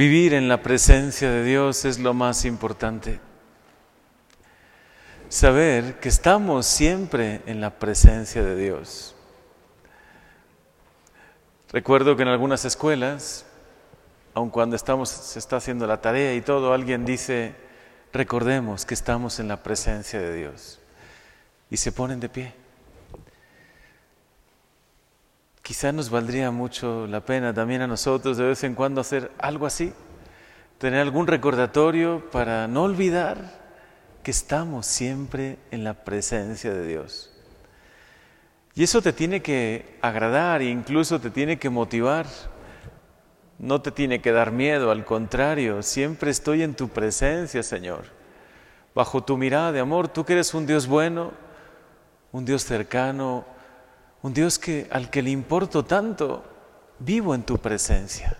Vivir en la presencia de Dios es lo más importante. Saber que estamos siempre en la presencia de Dios. Recuerdo que en algunas escuelas, aun cuando estamos, se está haciendo la tarea y todo, alguien dice, recordemos que estamos en la presencia de Dios. Y se ponen de pie. Quizá nos valdría mucho la pena también a nosotros de vez en cuando hacer algo así, tener algún recordatorio para no olvidar que estamos siempre en la presencia de Dios. Y eso te tiene que agradar e incluso te tiene que motivar. No te tiene que dar miedo, al contrario, siempre estoy en tu presencia, Señor. Bajo tu mirada de amor, tú que eres un Dios bueno, un Dios cercano, un Dios que, al que le importo tanto, vivo en tu presencia.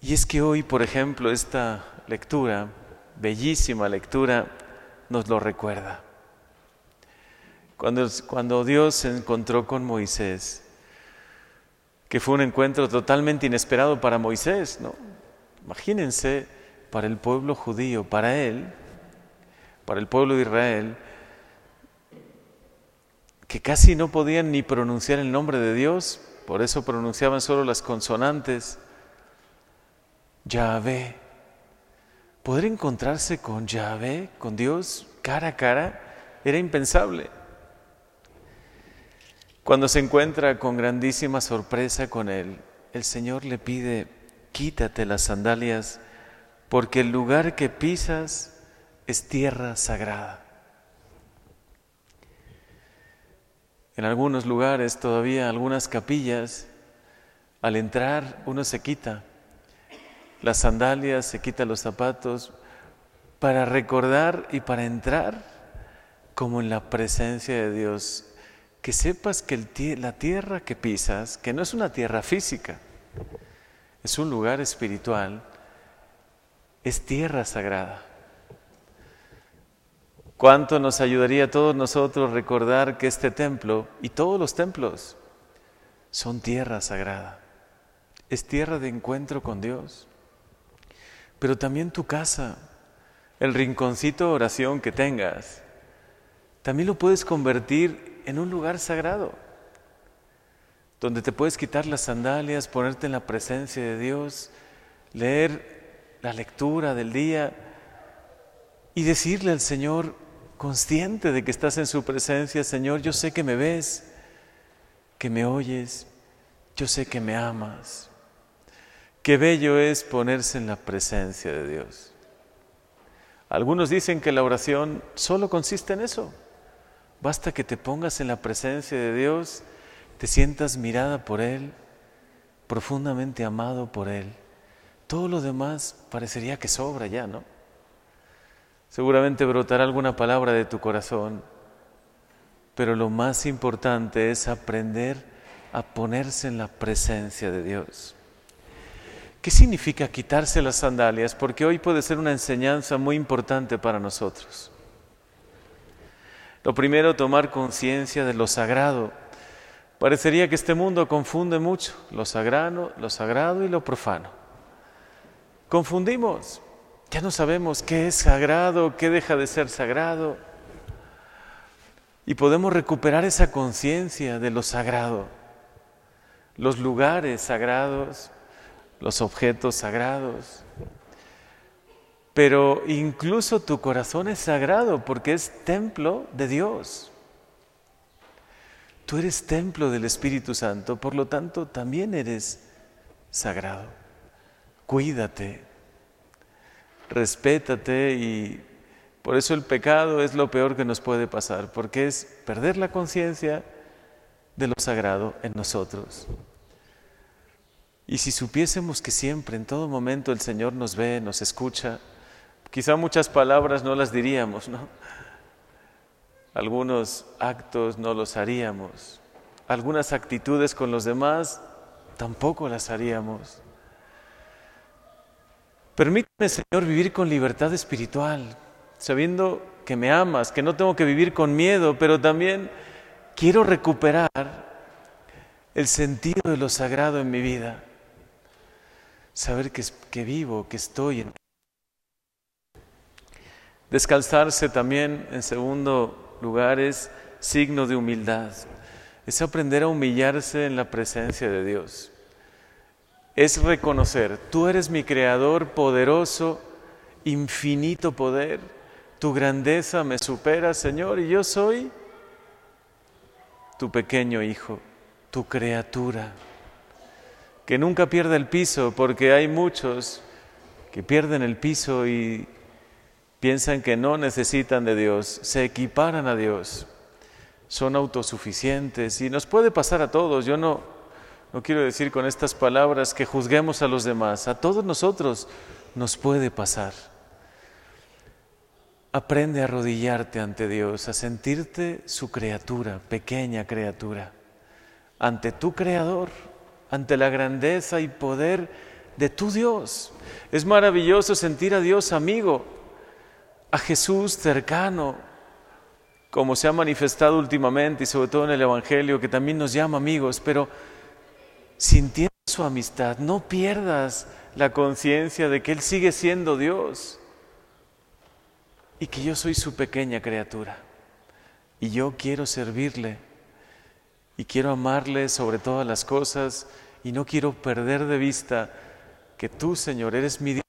Y es que hoy, por ejemplo, esta lectura, bellísima lectura, nos lo recuerda. Cuando, cuando Dios se encontró con Moisés, que fue un encuentro totalmente inesperado para Moisés, ¿no? Imagínense, para el pueblo judío, para él, para el pueblo de Israel, que casi no podían ni pronunciar el nombre de Dios, por eso pronunciaban solo las consonantes. Yahvé. Poder encontrarse con Yahvé, con Dios, cara a cara, era impensable. Cuando se encuentra con grandísima sorpresa con Él, el Señor le pide, quítate las sandalias, porque el lugar que pisas es tierra sagrada. En algunos lugares todavía, algunas capillas, al entrar uno se quita las sandalias, se quita los zapatos para recordar y para entrar como en la presencia de Dios. Que sepas que la tierra que pisas, que no es una tierra física, es un lugar espiritual, es tierra sagrada. ¿Cuánto nos ayudaría a todos nosotros recordar que este templo y todos los templos son tierra sagrada? Es tierra de encuentro con Dios. Pero también tu casa, el rinconcito de oración que tengas, también lo puedes convertir en un lugar sagrado, donde te puedes quitar las sandalias, ponerte en la presencia de Dios, leer la lectura del día y decirle al Señor, consciente de que estás en su presencia, Señor, yo sé que me ves, que me oyes, yo sé que me amas. Qué bello es ponerse en la presencia de Dios. Algunos dicen que la oración solo consiste en eso. Basta que te pongas en la presencia de Dios, te sientas mirada por Él, profundamente amado por Él. Todo lo demás parecería que sobra ya, ¿no? Seguramente brotará alguna palabra de tu corazón, pero lo más importante es aprender a ponerse en la presencia de Dios. ¿Qué significa quitarse las sandalias? Porque hoy puede ser una enseñanza muy importante para nosotros. Lo primero, tomar conciencia de lo sagrado. Parecería que este mundo confunde mucho lo sagrado, lo sagrado y lo profano. Confundimos. Ya no sabemos qué es sagrado, qué deja de ser sagrado. Y podemos recuperar esa conciencia de lo sagrado, los lugares sagrados, los objetos sagrados. Pero incluso tu corazón es sagrado porque es templo de Dios. Tú eres templo del Espíritu Santo, por lo tanto también eres sagrado. Cuídate, respétate y por eso el pecado es lo peor que nos puede pasar, porque es perder la conciencia de lo sagrado en nosotros. Y si supiésemos que siempre, en todo momento, el Señor nos ve, nos escucha, quizá muchas palabras no las diríamos, ¿no? Algunos actos no los haríamos, algunas actitudes con los demás tampoco las haríamos. Permíteme, Señor, vivir con libertad espiritual, sabiendo que me amas, que no tengo que vivir con miedo, pero también quiero recuperar el sentido de lo sagrado en mi vida. saber que, que vivo, que estoy en Descalzarse también, en segundo lugar, es signo de humildad. Es aprender a humillarse en la presencia de Dios. Es reconocer, tú eres mi creador poderoso, infinito poder. Tu grandeza me supera, Señor, y yo soy tu pequeño hijo, tu criatura, que nunca pierde el piso, porque hay muchos que pierden el piso y piensan que no necesitan de Dios, se equiparan a Dios, son autosuficientes y nos puede pasar a todos. Yo no, no quiero decir con estas palabras que juzguemos a los demás, a todos nosotros nos puede pasar. Aprende a arrodillarte ante Dios, a sentirte su criatura, pequeña criatura, ante tu Creador, ante la grandeza y poder de tu Dios. Es maravilloso sentir a Dios amigo, a Jesús cercano, como se ha manifestado últimamente y sobre todo en el Evangelio, que también nos llama amigos, pero sintiendo su amistad, no pierdas la conciencia de que Él sigue siendo Dios y que yo soy su pequeña criatura y yo quiero servirle y quiero amarle sobre todas las cosas y no quiero perder de vista que tú, Señor, eres mi Dios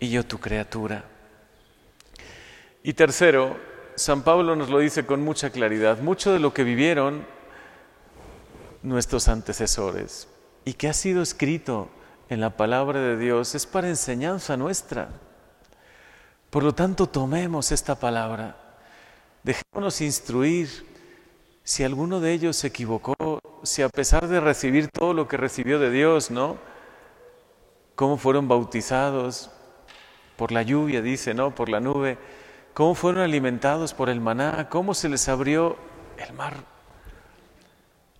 y yo tu criatura. Y tercero, San Pablo nos lo dice con mucha claridad, mucho de lo que vivieron nuestros antecesores y que ha sido escrito en la palabra de Dios es para enseñanza nuestra. Por lo tanto, tomemos esta palabra, dejémonos instruir si alguno de ellos se equivocó, si a pesar de recibir todo lo que recibió de Dios, ¿no? Cómo fueron bautizados por la lluvia, dice, ¿no? Por la nube cómo fueron alimentados por el maná, cómo se les abrió el mar.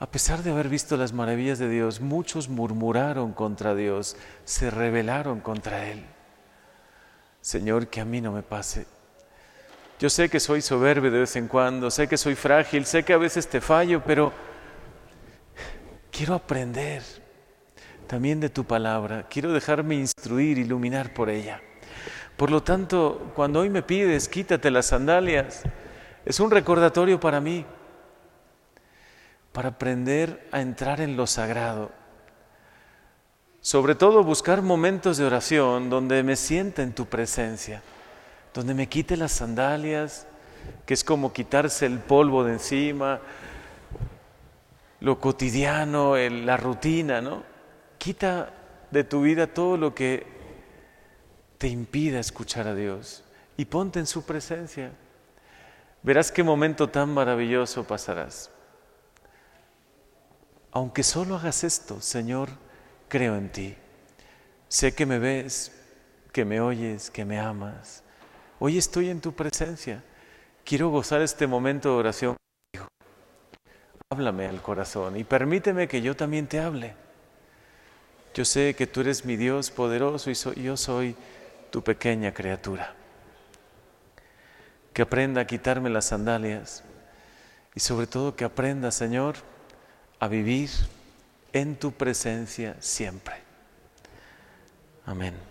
A pesar de haber visto las maravillas de Dios, muchos murmuraron contra Dios, se rebelaron contra Él. Señor, que a mí no me pase. Yo sé que soy soberbio de vez en cuando, sé que soy frágil, sé que a veces te fallo, pero quiero aprender también de tu palabra, quiero dejarme instruir, iluminar por ella. Por lo tanto, cuando hoy me pides, quítate las sandalias, es un recordatorio para mí, para aprender a entrar en lo sagrado. Sobre todo buscar momentos de oración donde me sienta en tu presencia, donde me quite las sandalias, que es como quitarse el polvo de encima, lo cotidiano, la rutina, ¿no? Quita de tu vida todo lo que te impida escuchar a Dios y ponte en su presencia. Verás qué momento tan maravilloso pasarás. Aunque solo hagas esto, Señor, creo en ti. Sé que me ves, que me oyes, que me amas. Hoy estoy en tu presencia. Quiero gozar este momento de oración contigo. Háblame al corazón y permíteme que yo también te hable. Yo sé que tú eres mi Dios poderoso y yo soy tu pequeña criatura. Que aprenda a quitarme las sandalias y sobre todo que aprenda, Señor, a vivir en tu presencia siempre. Amén.